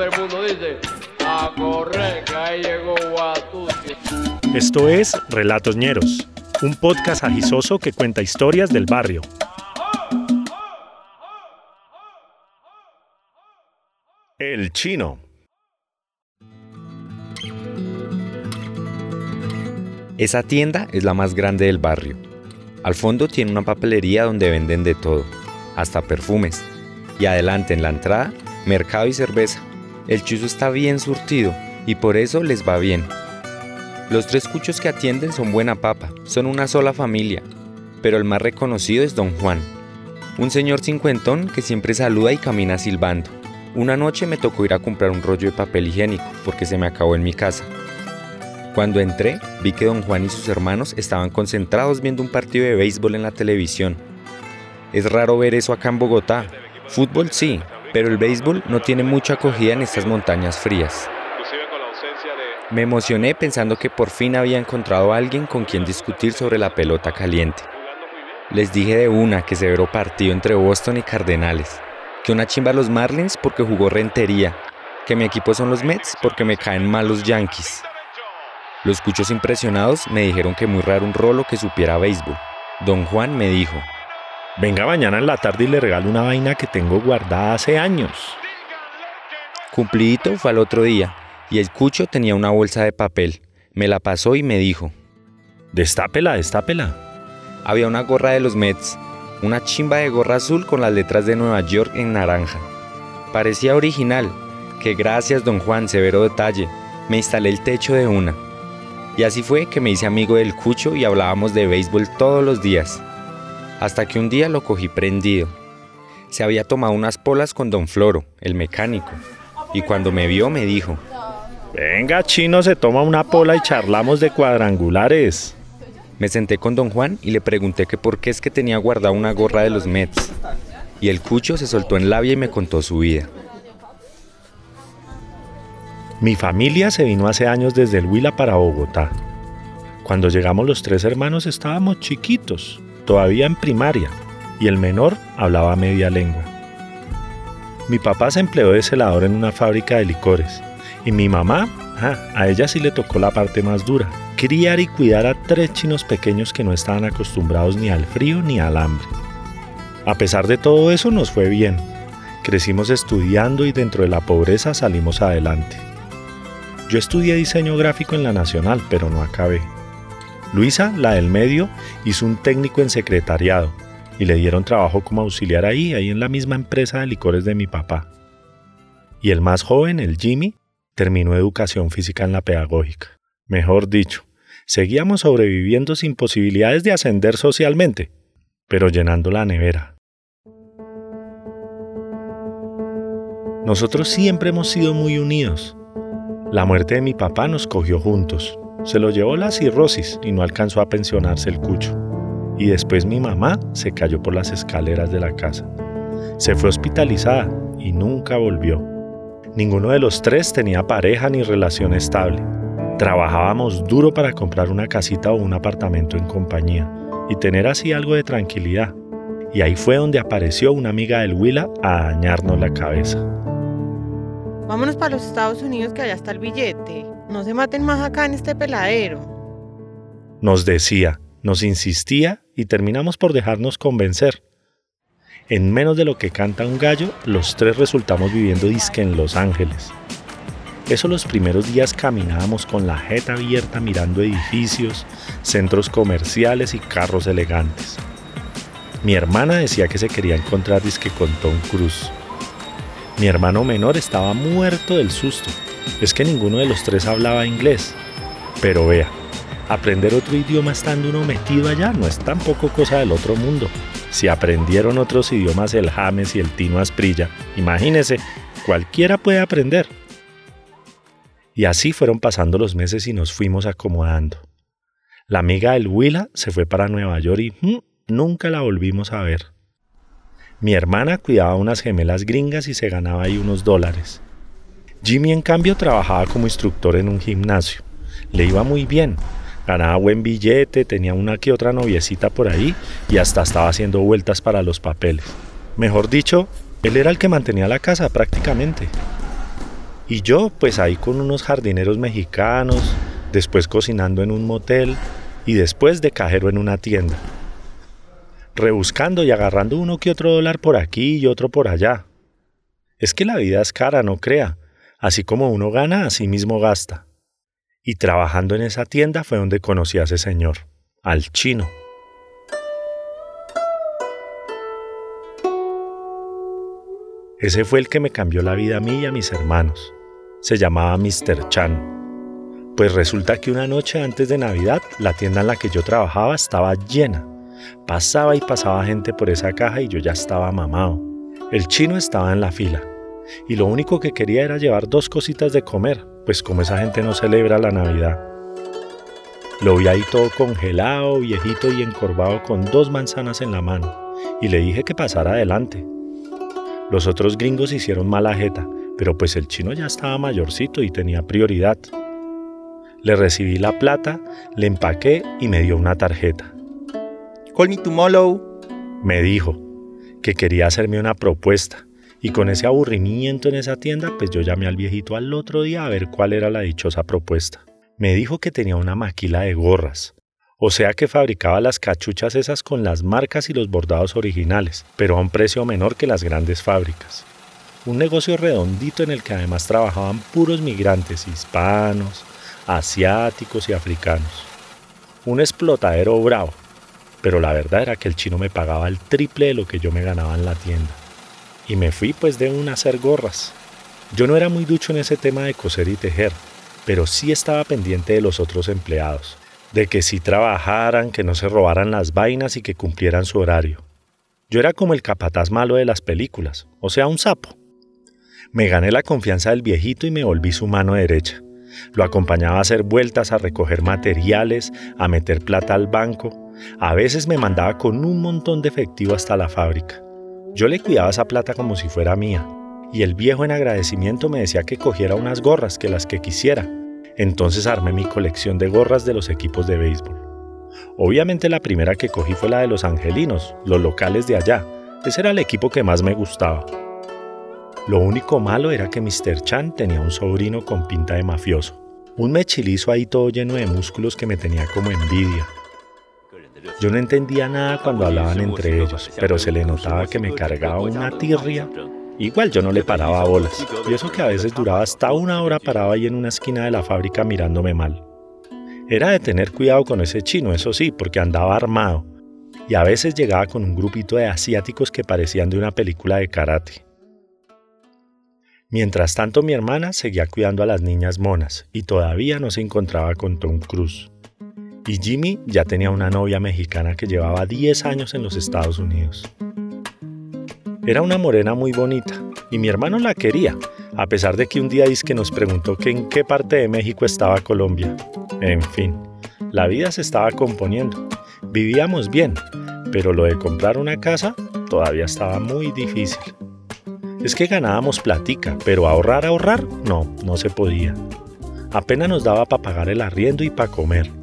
todo el mundo dice, a correr, que ahí llegó Guatusi. Esto es Relatos Ñeros, un podcast agisoso que cuenta historias del barrio. El chino. Esa tienda es la más grande del barrio. Al fondo tiene una papelería donde venden de todo, hasta perfumes. Y adelante en la entrada, mercado y cerveza. El chuzo está bien surtido y por eso les va bien. Los tres cuchos que atienden son buena papa, son una sola familia, pero el más reconocido es Don Juan, un señor cincuentón que siempre saluda y camina silbando. Una noche me tocó ir a comprar un rollo de papel higiénico porque se me acabó en mi casa. Cuando entré, vi que don Juan y sus hermanos estaban concentrados viendo un partido de béisbol en la televisión. Es raro ver eso acá en Bogotá. Fútbol sí, pero el béisbol no tiene mucha acogida en estas montañas frías. Me emocioné pensando que por fin había encontrado a alguien con quien discutir sobre la pelota caliente. Les dije de una que severo partido entre Boston y Cardenales, que una chimba los Marlins porque jugó rentería, que mi equipo son los Mets porque me caen mal los Yankees. Los cuchos impresionados me dijeron que muy raro un rolo que supiera béisbol. Don Juan me dijo, Venga mañana en la tarde y le regalo una vaina que tengo guardada hace años. Cumplidito fue al otro día y el cucho tenía una bolsa de papel. Me la pasó y me dijo, Destápela, destápela. había una gorra de los Mets, una chimba de gorra azul con las letras de Nueva York en naranja. Parecía original, que gracias don Juan, severo detalle, me instalé el techo de una. Y así fue que me hice amigo del cucho y hablábamos de béisbol todos los días. Hasta que un día lo cogí prendido. Se había tomado unas polas con don Floro, el mecánico, y cuando me vio me dijo, Venga, chino, se toma una pola y charlamos de cuadrangulares. Me senté con don Juan y le pregunté que por qué es que tenía guardada una gorra de los Mets. Y el cucho se soltó en labia y me contó su vida. Mi familia se vino hace años desde el Huila para Bogotá. Cuando llegamos los tres hermanos estábamos chiquitos, todavía en primaria, y el menor hablaba media lengua. Mi papá se empleó de celador en una fábrica de licores, y mi mamá, ah, a ella sí le tocó la parte más dura, criar y cuidar a tres chinos pequeños que no estaban acostumbrados ni al frío ni al hambre. A pesar de todo eso nos fue bien. Crecimos estudiando y dentro de la pobreza salimos adelante. Yo estudié diseño gráfico en la Nacional, pero no acabé. Luisa, la del medio, hizo un técnico en secretariado y le dieron trabajo como auxiliar ahí, ahí en la misma empresa de licores de mi papá. Y el más joven, el Jimmy, terminó educación física en la pedagógica. Mejor dicho, seguíamos sobreviviendo sin posibilidades de ascender socialmente, pero llenando la nevera. Nosotros siempre hemos sido muy unidos. La muerte de mi papá nos cogió juntos. Se lo llevó la cirrosis y no alcanzó a pensionarse el cucho. Y después mi mamá se cayó por las escaleras de la casa. Se fue hospitalizada y nunca volvió. Ninguno de los tres tenía pareja ni relación estable. Trabajábamos duro para comprar una casita o un apartamento en compañía y tener así algo de tranquilidad. Y ahí fue donde apareció una amiga del Huila a dañarnos la cabeza. Vámonos para los Estados Unidos que allá está el billete. No se maten más acá en este peladero. Nos decía, nos insistía y terminamos por dejarnos convencer. En menos de lo que canta un gallo, los tres resultamos viviendo disque en Los Ángeles. Eso los primeros días caminábamos con la jeta abierta mirando edificios, centros comerciales y carros elegantes. Mi hermana decía que se quería encontrar disque con Tom Cruise. Mi hermano menor estaba muerto del susto. Es que ninguno de los tres hablaba inglés. Pero vea, aprender otro idioma estando uno metido allá no es tampoco cosa del otro mundo. Si aprendieron otros idiomas el James y el Tino Asprilla, imagínese, cualquiera puede aprender. Y así fueron pasando los meses y nos fuimos acomodando. La amiga del Huila se fue para Nueva York y mm, nunca la volvimos a ver. Mi hermana cuidaba unas gemelas gringas y se ganaba ahí unos dólares. Jimmy, en cambio, trabajaba como instructor en un gimnasio. Le iba muy bien, ganaba buen billete, tenía una que otra noviecita por ahí y hasta estaba haciendo vueltas para los papeles. Mejor dicho, él era el que mantenía la casa prácticamente. Y yo pues ahí con unos jardineros mexicanos, después cocinando en un motel y después de cajero en una tienda. Rebuscando y agarrando uno que otro dólar por aquí y otro por allá. Es que la vida es cara, no crea. Así como uno gana, así mismo gasta. Y trabajando en esa tienda fue donde conocí a ese señor, al chino. Ese fue el que me cambió la vida a mí y a mis hermanos. Se llamaba Mr. Chan. Pues resulta que una noche antes de Navidad, la tienda en la que yo trabajaba estaba llena. Pasaba y pasaba gente por esa caja y yo ya estaba mamado. El chino estaba en la fila. Y lo único que quería era llevar dos cositas de comer, pues como esa gente no celebra la Navidad. Lo vi ahí todo congelado, viejito y encorvado con dos manzanas en la mano, y le dije que pasara adelante. Los otros gringos hicieron mala jeta, pero pues el chino ya estaba mayorcito y tenía prioridad. Le recibí la plata, le empaqué y me dio una tarjeta. Call me tomorrow. Me dijo que quería hacerme una propuesta y con ese aburrimiento en esa tienda, pues yo llamé al viejito al otro día a ver cuál era la dichosa propuesta. Me dijo que tenía una maquila de gorras, o sea que fabricaba las cachuchas esas con las marcas y los bordados originales, pero a un precio menor que las grandes fábricas. Un negocio redondito en el que además trabajaban puros migrantes hispanos, asiáticos y africanos. Un explotadero bravo, pero la verdad era que el chino me pagaba el triple de lo que yo me ganaba en la tienda. Y me fui pues de un hacer gorras. Yo no era muy ducho en ese tema de coser y tejer, pero sí estaba pendiente de los otros empleados de que si trabajaran, que no se robaran las vainas y que cumplieran su horario. Yo era como el capataz malo de las películas, o sea, un sapo. Me gané la confianza del viejito y me volví su mano derecha. Lo acompañaba a hacer vueltas, a recoger materiales, a meter plata al banco. A veces me mandaba con un montón de efectivo hasta la fábrica. Yo le cuidaba esa plata como si fuera mía. Y el viejo en agradecimiento me decía que cogiera unas gorras, que las que quisiera, entonces armé mi colección de gorras de los equipos de béisbol. Obviamente la primera que cogí fue la de los angelinos, los locales de allá. Ese era el equipo que más me gustaba. Lo único malo era que Mr. Chan tenía un sobrino con pinta de mafioso. Un mechilizo ahí todo lleno de músculos que me tenía como envidia. Yo no entendía nada cuando hablaban entre ellos, pero se le notaba que me cargaba una tirria Igual yo no le paraba bolas, y eso que a veces duraba hasta una hora parado ahí en una esquina de la fábrica mirándome mal. Era de tener cuidado con ese chino, eso sí, porque andaba armado, y a veces llegaba con un grupito de asiáticos que parecían de una película de karate. Mientras tanto mi hermana seguía cuidando a las niñas monas y todavía no se encontraba con Tom Cruise. Y Jimmy ya tenía una novia mexicana que llevaba 10 años en los Estados Unidos. Era una morena muy bonita y mi hermano la quería, a pesar de que un día que nos preguntó que en qué parte de México estaba Colombia. En fin, la vida se estaba componiendo. Vivíamos bien, pero lo de comprar una casa todavía estaba muy difícil. Es que ganábamos platica, pero ahorrar, ahorrar, no, no se podía. Apenas nos daba para pagar el arriendo y para comer.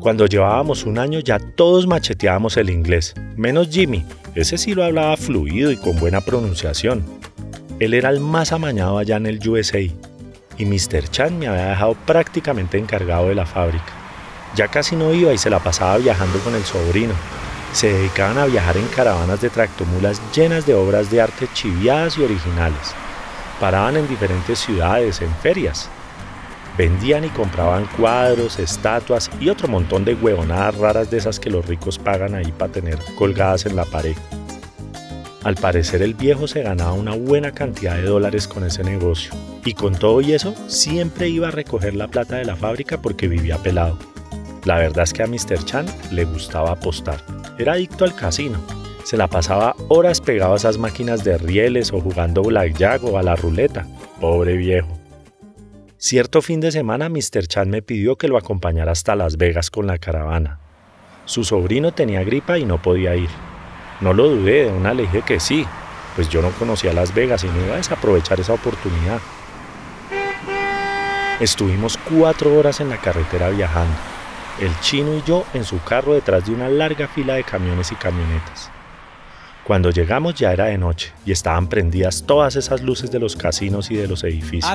Cuando llevábamos un año ya todos macheteábamos el inglés, menos Jimmy, ese sí lo hablaba fluido y con buena pronunciación. Él era el más amañado allá en el USA y Mr. Chan me había dejado prácticamente encargado de la fábrica. Ya casi no iba y se la pasaba viajando con el sobrino. Se dedicaban a viajar en caravanas de tractomulas llenas de obras de arte chiviadas y originales. Paraban en diferentes ciudades, en ferias, Vendían y compraban cuadros, estatuas y otro montón de huevonadas raras de esas que los ricos pagan ahí para tener colgadas en la pared. Al parecer el viejo se ganaba una buena cantidad de dólares con ese negocio. Y con todo y eso, siempre iba a recoger la plata de la fábrica porque vivía pelado. La verdad es que a Mr. Chan le gustaba apostar. Era adicto al casino. Se la pasaba horas pegado a esas máquinas de rieles o jugando blackjack o a la ruleta. Pobre viejo. Cierto fin de semana Mr. Chan me pidió que lo acompañara hasta Las Vegas con la caravana. Su sobrino tenía gripa y no podía ir. No lo dudé, de una le dije que sí, pues yo no conocía Las Vegas y no iba a desaprovechar esa oportunidad. Estuvimos cuatro horas en la carretera viajando, el chino y yo en su carro detrás de una larga fila de camiones y camionetas. Cuando llegamos ya era de noche y estaban prendidas todas esas luces de los casinos y de los edificios.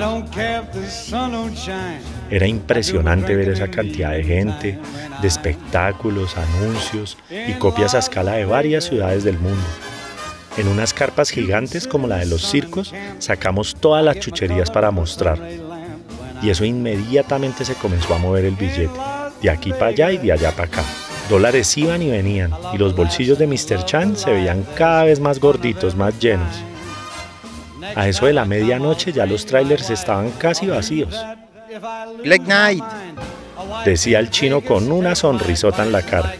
Era impresionante ver esa cantidad de gente, de espectáculos, anuncios y copias a escala de varias ciudades del mundo. En unas carpas gigantes como la de los circos, sacamos todas las chucherías para mostrar. Y eso inmediatamente se comenzó a mover el billete, de aquí para allá y de allá para acá. Dólares iban y venían, y los bolsillos de Mr. Chan se veían cada vez más gorditos, más llenos. A eso de la medianoche ya los trailers estaban casi vacíos. Black Knight. Decía el chino con una sonrisota en la cara.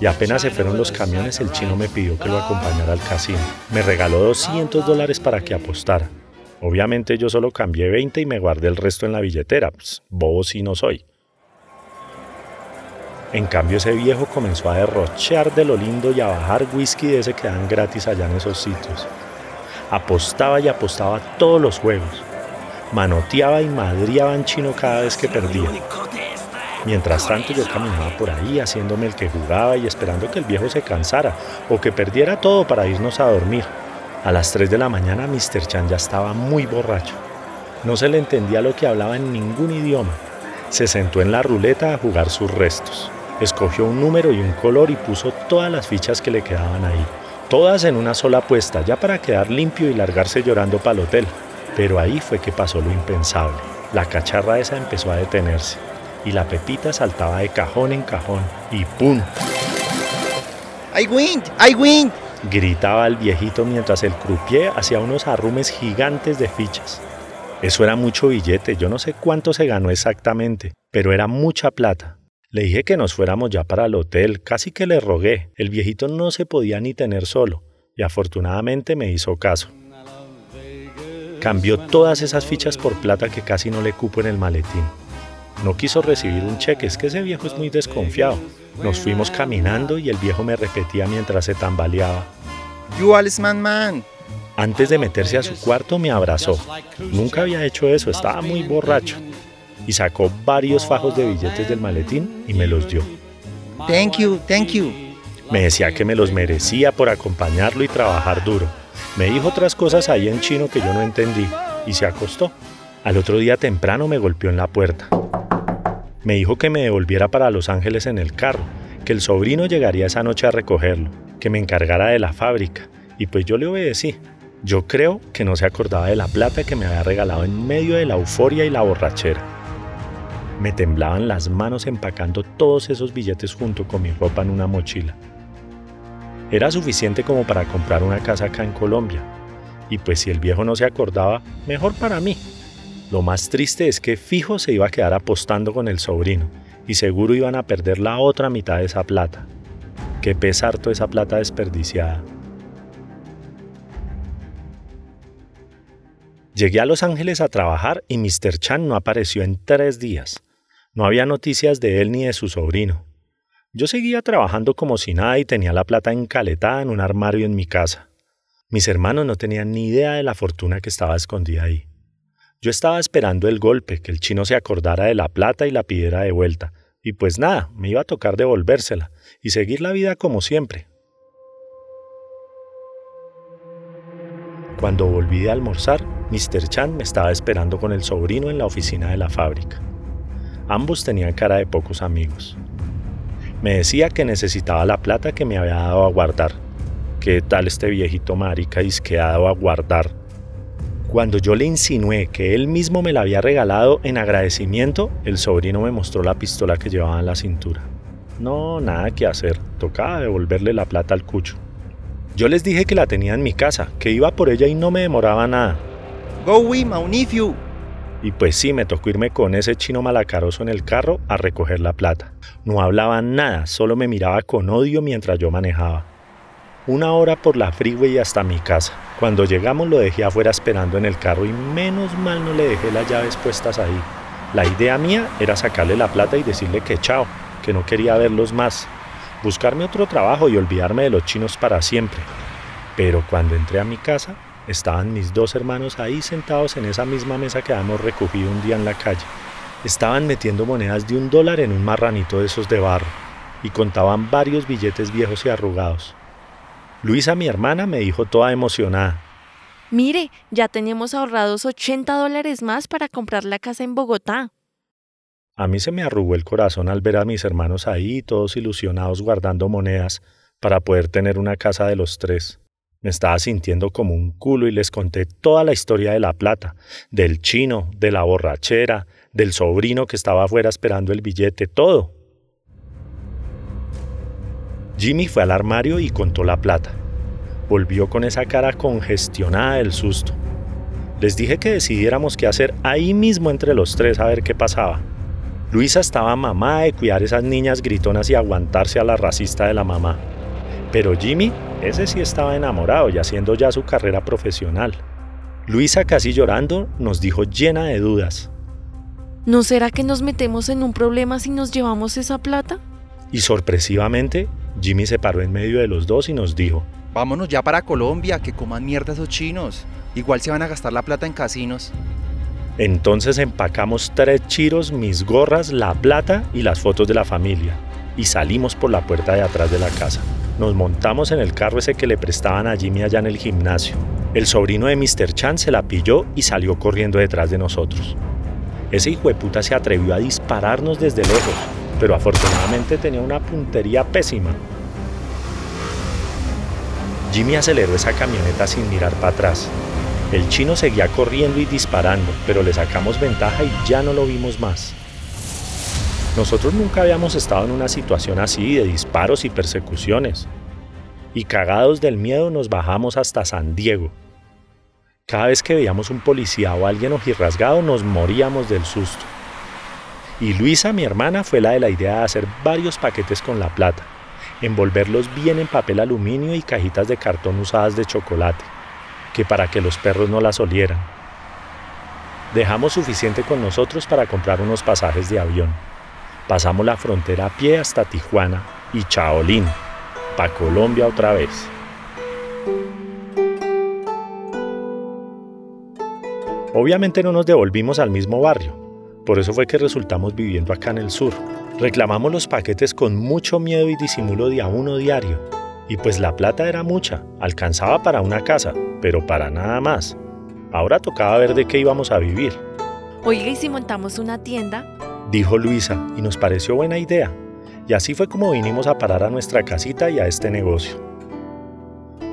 Y apenas se fueron los camiones, el chino me pidió que lo acompañara al casino. Me regaló 200 dólares para que apostara. Obviamente yo solo cambié 20 y me guardé el resto en la billetera. Pues, bobo si no soy. En cambio ese viejo comenzó a derrochar de lo lindo y a bajar whisky de ese que dan gratis allá en esos sitios. Apostaba y apostaba todos los juegos. Manoteaba y madriaba en chino cada vez que perdía. Mientras tanto yo caminaba por ahí haciéndome el que jugaba y esperando que el viejo se cansara o que perdiera todo para irnos a dormir. A las 3 de la mañana Mr. Chan ya estaba muy borracho. No se le entendía lo que hablaba en ningún idioma. Se sentó en la ruleta a jugar sus restos. Escogió un número y un color y puso todas las fichas que le quedaban ahí. Todas en una sola apuesta, ya para quedar limpio y largarse llorando para el hotel. Pero ahí fue que pasó lo impensable. La cacharra esa empezó a detenerse y la pepita saltaba de cajón en cajón y ¡pum! I win, I win. Gritaba el viejito mientras el croupier hacía unos arrumes gigantes de fichas. Eso era mucho billete, yo no sé cuánto se ganó exactamente, pero era mucha plata. Le dije que nos fuéramos ya para el hotel, casi que le rogué. El viejito no se podía ni tener solo, y afortunadamente me hizo caso. Cambió todas esas fichas por plata que casi no le cupo en el maletín. No quiso recibir un cheque, es que ese viejo es muy desconfiado. Nos fuimos caminando y el viejo me repetía mientras se tambaleaba. You man man. Antes de meterse a su cuarto me abrazó. Nunca había hecho eso, estaba muy borracho. Y sacó varios fajos de billetes del maletín y me los dio. Thank you, thank you. Me decía que me los merecía por acompañarlo y trabajar duro. Me dijo otras cosas ahí en chino que yo no entendí y se acostó. Al otro día temprano me golpeó en la puerta. Me dijo que me devolviera para Los Ángeles en el carro, que el sobrino llegaría esa noche a recogerlo, que me encargara de la fábrica, y pues yo le obedecí. Yo creo que no se acordaba de la plata que me había regalado en medio de la euforia y la borrachera. Me temblaban las manos empacando todos esos billetes junto con mi ropa en una mochila. Era suficiente como para comprar una casa acá en Colombia. Y pues si el viejo no se acordaba, mejor para mí. Lo más triste es que fijo se iba a quedar apostando con el sobrino y seguro iban a perder la otra mitad de esa plata. Qué pesar toda esa plata desperdiciada. Llegué a Los Ángeles a trabajar y Mr. Chan no apareció en tres días. No había noticias de él ni de su sobrino. Yo seguía trabajando como si nada y tenía la plata encaletada en un armario en mi casa. Mis hermanos no tenían ni idea de la fortuna que estaba escondida ahí. Yo estaba esperando el golpe, que el chino se acordara de la plata y la pidiera de vuelta. Y pues nada, me iba a tocar devolvérsela y seguir la vida como siempre. Cuando volví de almorzar, Mr. Chan me estaba esperando con el sobrino en la oficina de la fábrica. Ambos tenían cara de pocos amigos. Me decía que necesitaba la plata que me había dado a guardar. ¿Qué tal este viejito marica dado a guardar? Cuando yo le insinué que él mismo me la había regalado en agradecimiento, el sobrino me mostró la pistola que llevaba en la cintura. No, nada que hacer, tocaba devolverle la plata al cucho. Yo les dije que la tenía en mi casa, que iba por ella y no me demoraba nada. Go we, Maunifiu. Y pues sí, me tocó irme con ese chino malacaroso en el carro a recoger la plata. No hablaba nada, solo me miraba con odio mientras yo manejaba. Una hora por la freeway hasta mi casa. Cuando llegamos lo dejé afuera esperando en el carro y menos mal no le dejé las llaves puestas ahí. La idea mía era sacarle la plata y decirle que chao, que no quería verlos más, buscarme otro trabajo y olvidarme de los chinos para siempre. Pero cuando entré a mi casa, estaban mis dos hermanos ahí sentados en esa misma mesa que habíamos recogido un día en la calle. Estaban metiendo monedas de un dólar en un marranito de esos de barro y contaban varios billetes viejos y arrugados. Luisa, mi hermana, me dijo toda emocionada. Mire, ya tenemos ahorrados 80 dólares más para comprar la casa en Bogotá. A mí se me arrugó el corazón al ver a mis hermanos ahí, todos ilusionados guardando monedas para poder tener una casa de los tres. Me estaba sintiendo como un culo y les conté toda la historia de la plata, del chino, de la borrachera, del sobrino que estaba afuera esperando el billete, todo. Jimmy fue al armario y contó la plata. Volvió con esa cara congestionada del susto. Les dije que decidiéramos qué hacer ahí mismo entre los tres a ver qué pasaba. Luisa estaba mamá de cuidar esas niñas gritonas y aguantarse a la racista de la mamá. Pero Jimmy, ese sí estaba enamorado y haciendo ya su carrera profesional. Luisa, casi llorando, nos dijo llena de dudas. ¿No será que nos metemos en un problema si nos llevamos esa plata? Y sorpresivamente, Jimmy se paró en medio de los dos y nos dijo, Vámonos ya para Colombia, que coman mierda esos chinos. Igual se van a gastar la plata en casinos. Entonces empacamos tres chiros, mis gorras, la plata y las fotos de la familia. Y salimos por la puerta de atrás de la casa. Nos montamos en el carro ese que le prestaban a Jimmy allá en el gimnasio. El sobrino de Mr. Chan se la pilló y salió corriendo detrás de nosotros. Ese hijo de puta se atrevió a dispararnos desde lejos, pero afortunadamente tenía una puntería pésima. Jimmy aceleró esa camioneta sin mirar para atrás. El chino seguía corriendo y disparando, pero le sacamos ventaja y ya no lo vimos más. Nosotros nunca habíamos estado en una situación así de disparos y persecuciones. Y cagados del miedo nos bajamos hasta San Diego. Cada vez que veíamos un policía o alguien ojirrasgado nos moríamos del susto. Y Luisa, mi hermana, fue la de la idea de hacer varios paquetes con la plata, envolverlos bien en papel aluminio y cajitas de cartón usadas de chocolate, que para que los perros no las olieran. Dejamos suficiente con nosotros para comprar unos pasajes de avión. Pasamos la frontera a pie hasta Tijuana y Chaolín, pa' Colombia otra vez. Obviamente no nos devolvimos al mismo barrio, por eso fue que resultamos viviendo acá en el sur. Reclamamos los paquetes con mucho miedo y disimulo de a uno diario. Y pues la plata era mucha, alcanzaba para una casa, pero para nada más. Ahora tocaba ver de qué íbamos a vivir. Oiga, ¿y si montamos una tienda? Dijo Luisa, y nos pareció buena idea. Y así fue como vinimos a parar a nuestra casita y a este negocio.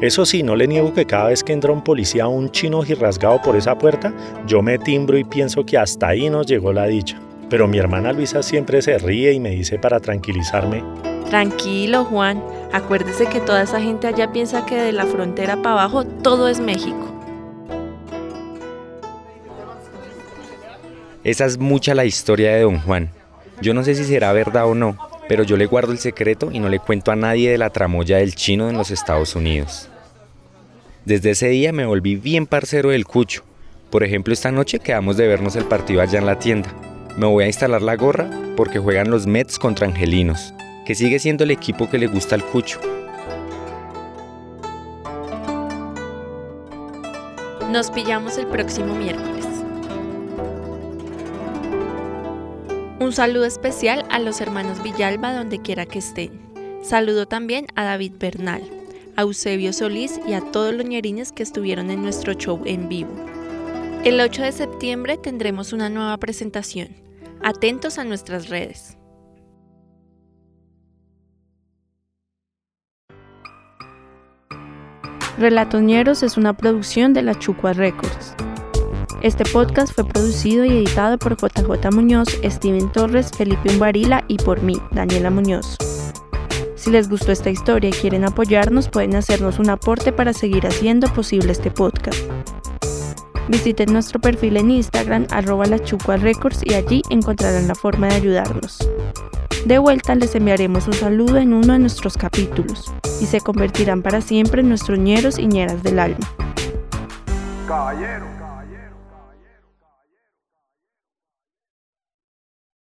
Eso sí, no le niego que cada vez que entra un policía o un chino rasgado por esa puerta, yo me timbro y pienso que hasta ahí nos llegó la dicha. Pero mi hermana Luisa siempre se ríe y me dice para tranquilizarme, Tranquilo, Juan. Acuérdese que toda esa gente allá piensa que de la frontera para abajo todo es México. Esa es mucha la historia de don Juan. Yo no sé si será verdad o no, pero yo le guardo el secreto y no le cuento a nadie de la tramoya del chino en los Estados Unidos. Desde ese día me volví bien parcero del cucho. Por ejemplo, esta noche quedamos de vernos el partido allá en la tienda. Me voy a instalar la gorra porque juegan los Mets contra Angelinos, que sigue siendo el equipo que le gusta al cucho. Nos pillamos el próximo miércoles. Un saludo especial a los hermanos Villalba donde quiera que estén. Saludo también a David Bernal, a Eusebio Solís y a todos los ñerines que estuvieron en nuestro show en vivo. El 8 de septiembre tendremos una nueva presentación. Atentos a nuestras redes. Relatoñeros es una producción de la Chucua Records. Este podcast fue producido y editado por JJ Muñoz, Steven Torres, Felipe Umbarila y por mí, Daniela Muñoz. Si les gustó esta historia y quieren apoyarnos, pueden hacernos un aporte para seguir haciendo posible este podcast. Visiten nuestro perfil en Instagram, arroba Records, y allí encontrarán la forma de ayudarnos. De vuelta les enviaremos un saludo en uno de nuestros capítulos y se convertirán para siempre en nuestros ñeros y ñeras del alma. Caballero.